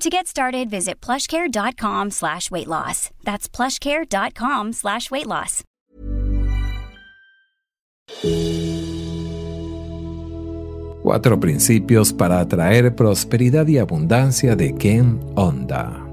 To get started, visit plushcare.com slash weight loss. That's plushcare.com slash weight loss. Cuatro principios para atraer prosperidad y abundancia de Ken Onda.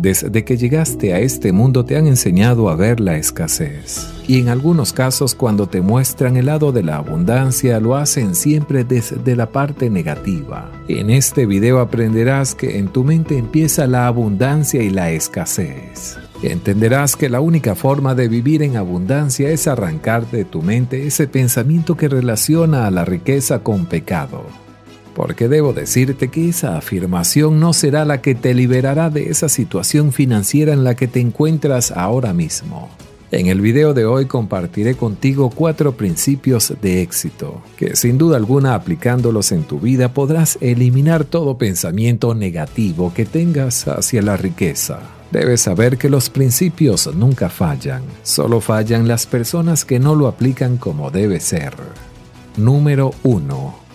Desde que llegaste a este mundo te han enseñado a ver la escasez. Y en algunos casos cuando te muestran el lado de la abundancia lo hacen siempre desde la parte negativa. En este video aprenderás que en tu mente empieza la abundancia y la escasez. Entenderás que la única forma de vivir en abundancia es arrancar de tu mente ese pensamiento que relaciona a la riqueza con pecado porque debo decirte que esa afirmación no será la que te liberará de esa situación financiera en la que te encuentras ahora mismo. En el video de hoy compartiré contigo cuatro principios de éxito, que sin duda alguna aplicándolos en tu vida podrás eliminar todo pensamiento negativo que tengas hacia la riqueza. Debes saber que los principios nunca fallan, solo fallan las personas que no lo aplican como debe ser. Número 1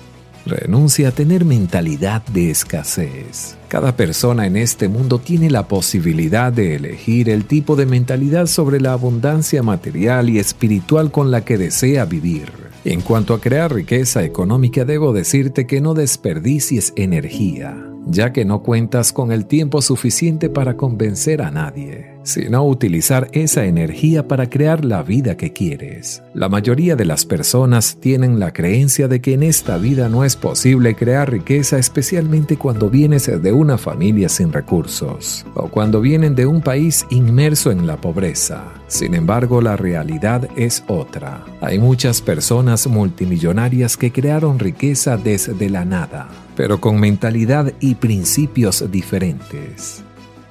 Renuncia a tener mentalidad de escasez. Cada persona en este mundo tiene la posibilidad de elegir el tipo de mentalidad sobre la abundancia material y espiritual con la que desea vivir. En cuanto a crear riqueza económica, debo decirte que no desperdicies energía, ya que no cuentas con el tiempo suficiente para convencer a nadie sino utilizar esa energía para crear la vida que quieres. La mayoría de las personas tienen la creencia de que en esta vida no es posible crear riqueza especialmente cuando vienes de una familia sin recursos o cuando vienen de un país inmerso en la pobreza. Sin embargo, la realidad es otra. Hay muchas personas multimillonarias que crearon riqueza desde la nada, pero con mentalidad y principios diferentes.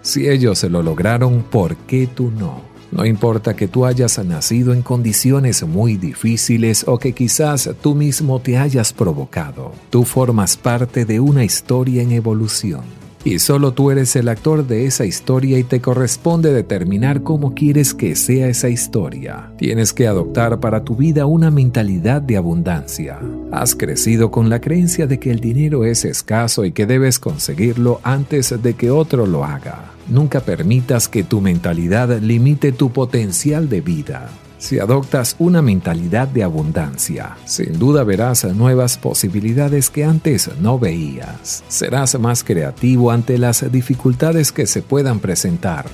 Si ellos se lo lograron, ¿por qué tú no? No importa que tú hayas nacido en condiciones muy difíciles o que quizás tú mismo te hayas provocado, tú formas parte de una historia en evolución. Y solo tú eres el actor de esa historia y te corresponde determinar cómo quieres que sea esa historia. Tienes que adoptar para tu vida una mentalidad de abundancia. Has crecido con la creencia de que el dinero es escaso y que debes conseguirlo antes de que otro lo haga. Nunca permitas que tu mentalidad limite tu potencial de vida. Si adoptas una mentalidad de abundancia, sin duda verás nuevas posibilidades que antes no veías. Serás más creativo ante las dificultades que se puedan presentar.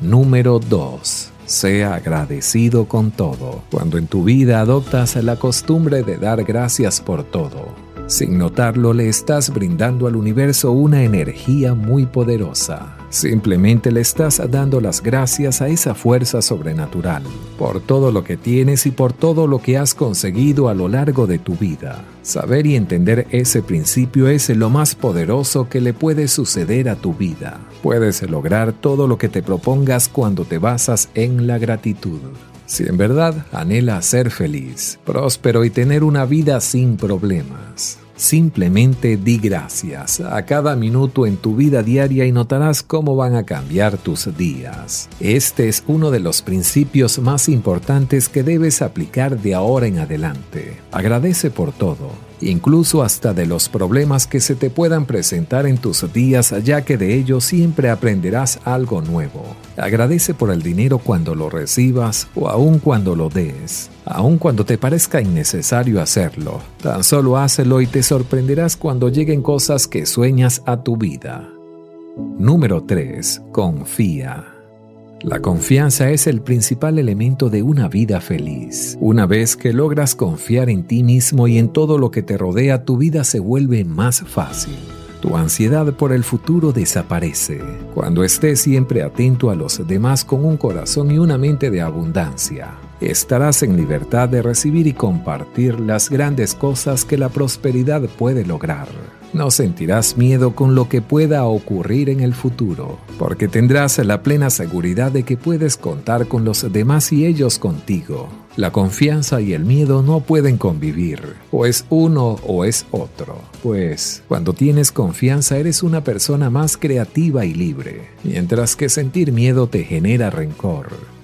Número 2. Sea agradecido con todo. Cuando en tu vida adoptas la costumbre de dar gracias por todo, sin notarlo le estás brindando al universo una energía muy poderosa Simplemente le estás dando las gracias a esa fuerza sobrenatural por todo lo que tienes y por todo lo que has conseguido a lo largo de tu vida. Saber y entender ese principio es lo más poderoso que le puede suceder a tu vida. Puedes lograr todo lo que te propongas cuando te basas en la gratitud. Si en verdad anhela ser feliz, próspero y tener una vida sin problemas, Simplemente di gracias a cada minuto en tu vida diaria y notarás cómo van a cambiar tus días. Este es uno de los principios más importantes que debes aplicar de ahora en adelante. Agradece por todo incluso hasta de los problemas que se te puedan presentar en tus días, ya que de ellos siempre aprenderás algo nuevo. Agradece por el dinero cuando lo recibas o aun cuando lo des, aun cuando te parezca innecesario hacerlo. Tan solo hácelo y te sorprenderás cuando lleguen cosas que sueñas a tu vida. Número 3. Confía. La confianza es el principal elemento de una vida feliz. Una vez que logras confiar en ti mismo y en todo lo que te rodea, tu vida se vuelve más fácil. Tu ansiedad por el futuro desaparece cuando estés siempre atento a los demás con un corazón y una mente de abundancia. Estarás en libertad de recibir y compartir las grandes cosas que la prosperidad puede lograr. No sentirás miedo con lo que pueda ocurrir en el futuro, porque tendrás la plena seguridad de que puedes contar con los demás y ellos contigo. La confianza y el miedo no pueden convivir, o es uno o es otro, pues cuando tienes confianza eres una persona más creativa y libre, mientras que sentir miedo te genera rencor.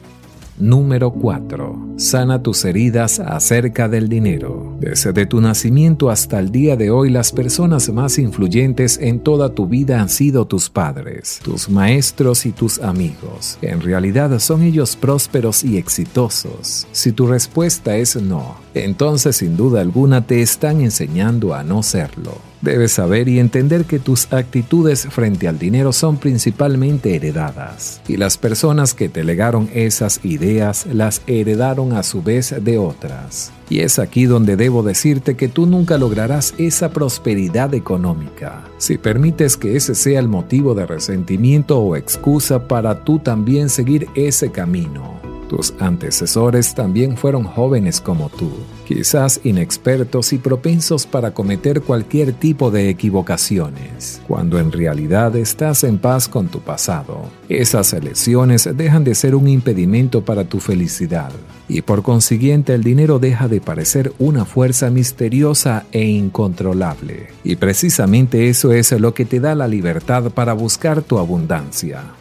Número 4. Sana tus heridas acerca del dinero. Desde tu nacimiento hasta el día de hoy, las personas más influyentes en toda tu vida han sido tus padres, tus maestros y tus amigos. En realidad son ellos prósperos y exitosos. Si tu respuesta es no, entonces sin duda alguna te están enseñando a no serlo. Debes saber y entender que tus actitudes frente al dinero son principalmente heredadas, y las personas que te legaron esas ideas las heredaron a su vez de otras. Y es aquí donde debo decirte que tú nunca lograrás esa prosperidad económica si permites que ese sea el motivo de resentimiento o excusa para tú también seguir ese camino. Tus antecesores también fueron jóvenes como tú, quizás inexpertos y propensos para cometer cualquier tipo de equivocaciones, cuando en realidad estás en paz con tu pasado. Esas elecciones dejan de ser un impedimento para tu felicidad y por consiguiente el dinero deja de parecer una fuerza misteriosa e incontrolable. Y precisamente eso es lo que te da la libertad para buscar tu abundancia.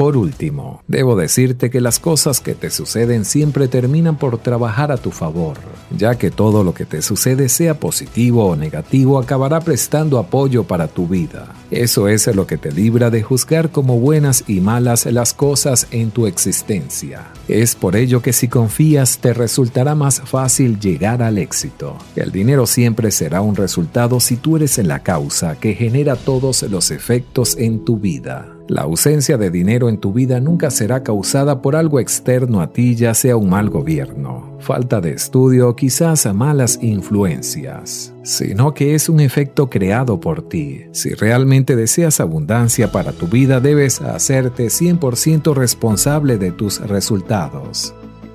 Por último, debo decirte que las cosas que te suceden siempre terminan por trabajar a tu favor, ya que todo lo que te sucede, sea positivo o negativo, acabará prestando apoyo para tu vida. Eso es lo que te libra de juzgar como buenas y malas las cosas en tu existencia. Es por ello que si confías te resultará más fácil llegar al éxito. El dinero siempre será un resultado si tú eres la causa que genera todos los efectos en tu vida. La ausencia de dinero en tu vida nunca será causada por algo externo a ti, ya sea un mal gobierno, falta de estudio quizás malas influencias, sino que es un efecto creado por ti. Si realmente deseas abundancia para tu vida, debes hacerte 100% responsable de tus resultados.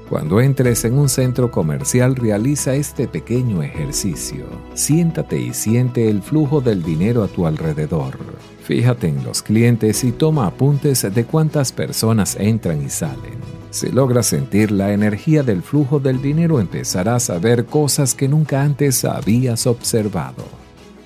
Cuando entres en un centro comercial, realiza este pequeño ejercicio. Siéntate y siente el flujo del dinero a tu alrededor. Fíjate en los clientes y toma apuntes de cuántas personas entran y salen. Si logras sentir la energía del flujo del dinero empezarás a ver cosas que nunca antes habías observado.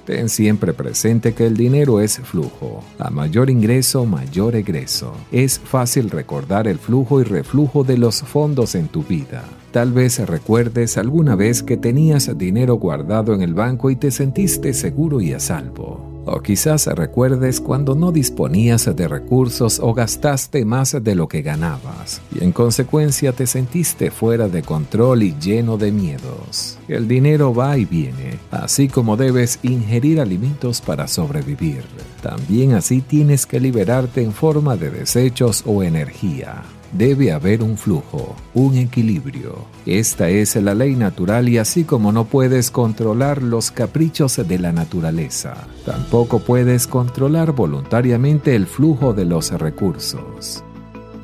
Ten siempre presente que el dinero es flujo. A mayor ingreso, mayor egreso. Es fácil recordar el flujo y reflujo de los fondos en tu vida. Tal vez recuerdes alguna vez que tenías dinero guardado en el banco y te sentiste seguro y a salvo. O quizás recuerdes cuando no disponías de recursos o gastaste más de lo que ganabas y en consecuencia te sentiste fuera de control y lleno de miedos. El dinero va y viene, así como debes ingerir alimentos para sobrevivir. También así tienes que liberarte en forma de desechos o energía debe haber un flujo, un equilibrio. Esta es la ley natural y así como no puedes controlar los caprichos de la naturaleza, tampoco puedes controlar voluntariamente el flujo de los recursos.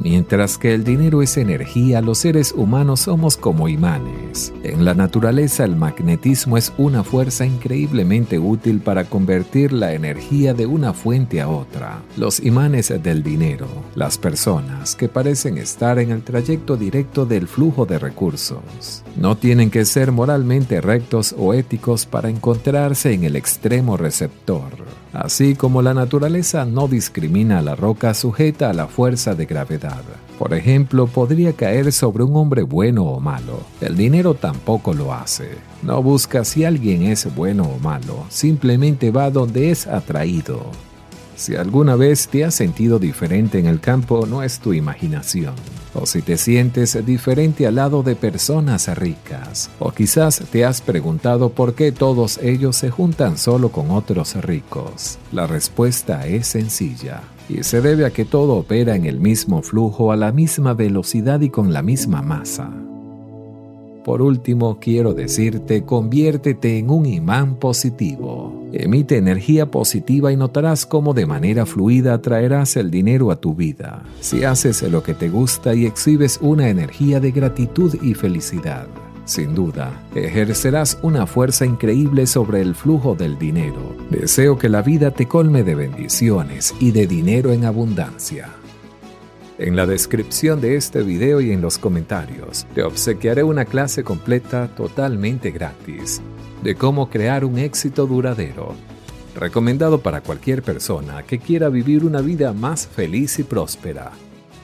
Mientras que el dinero es energía, los seres humanos somos como imanes. En la naturaleza el magnetismo es una fuerza increíblemente útil para convertir la energía de una fuente a otra. Los imanes del dinero, las personas que parecen estar en el trayecto directo del flujo de recursos, no tienen que ser moralmente rectos o éticos para encontrarse en el extremo receptor. Así como la naturaleza no discrimina a la roca sujeta a la fuerza de gravedad. Por ejemplo, podría caer sobre un hombre bueno o malo. El dinero tampoco lo hace. No busca si alguien es bueno o malo, simplemente va donde es atraído. Si alguna vez te has sentido diferente en el campo, no es tu imaginación. O si te sientes diferente al lado de personas ricas. O quizás te has preguntado por qué todos ellos se juntan solo con otros ricos. La respuesta es sencilla. Y se debe a que todo opera en el mismo flujo, a la misma velocidad y con la misma masa. Por último, quiero decirte, conviértete en un imán positivo. Emite energía positiva y notarás cómo de manera fluida atraerás el dinero a tu vida. Si haces lo que te gusta y exhibes una energía de gratitud y felicidad. Sin duda, ejercerás una fuerza increíble sobre el flujo del dinero. Deseo que la vida te colme de bendiciones y de dinero en abundancia. En la descripción de este video y en los comentarios te obsequiaré una clase completa totalmente gratis de cómo crear un éxito duradero, recomendado para cualquier persona que quiera vivir una vida más feliz y próspera.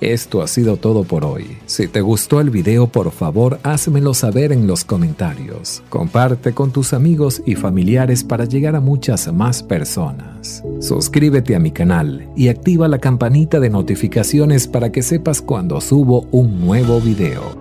Esto ha sido todo por hoy. Si te gustó el video, por favor, házmelo saber en los comentarios. Comparte con tus amigos y familiares para llegar a muchas más personas. Suscríbete a mi canal y activa la campanita de notificaciones para que sepas cuando subo un nuevo video.